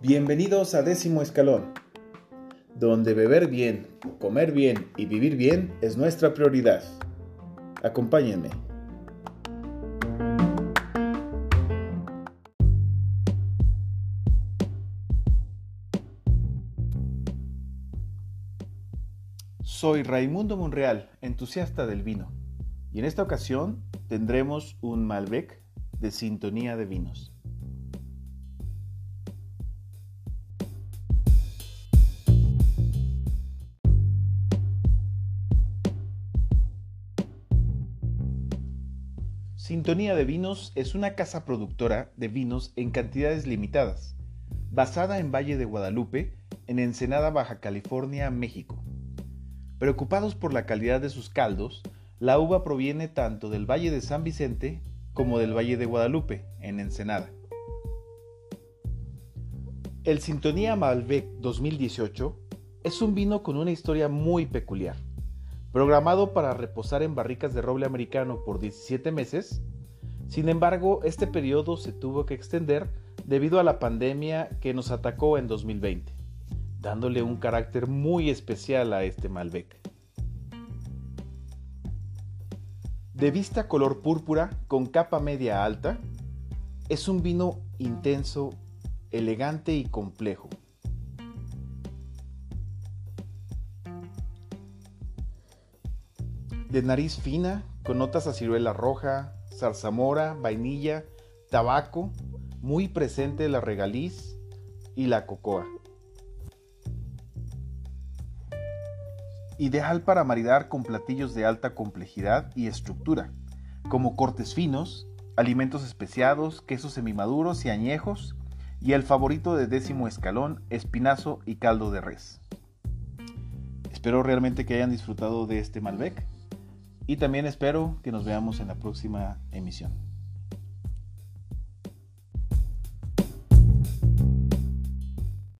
Bienvenidos a Décimo Escalón, donde beber bien, comer bien y vivir bien es nuestra prioridad. Acompáñenme. Soy Raimundo Monreal, entusiasta del vino, y en esta ocasión tendremos un Malbec de sintonía de vinos. Sintonía de Vinos es una casa productora de vinos en cantidades limitadas, basada en Valle de Guadalupe, en Ensenada, Baja California, México. Preocupados por la calidad de sus caldos, la uva proviene tanto del Valle de San Vicente como del Valle de Guadalupe, en Ensenada. El Sintonía Malbec 2018 es un vino con una historia muy peculiar. Programado para reposar en barricas de roble americano por 17 meses, sin embargo, este periodo se tuvo que extender debido a la pandemia que nos atacó en 2020, dándole un carácter muy especial a este Malbec. De vista color púrpura con capa media alta, es un vino intenso, elegante y complejo de nariz fina, con notas a ciruela roja, zarzamora, vainilla, tabaco, muy presente la regaliz y la cocoa. Ideal para maridar con platillos de alta complejidad y estructura, como cortes finos, alimentos especiados, quesos semimaduros y añejos, y el favorito de décimo escalón, espinazo y caldo de res. Espero realmente que hayan disfrutado de este Malbec y también espero que nos veamos en la próxima emisión.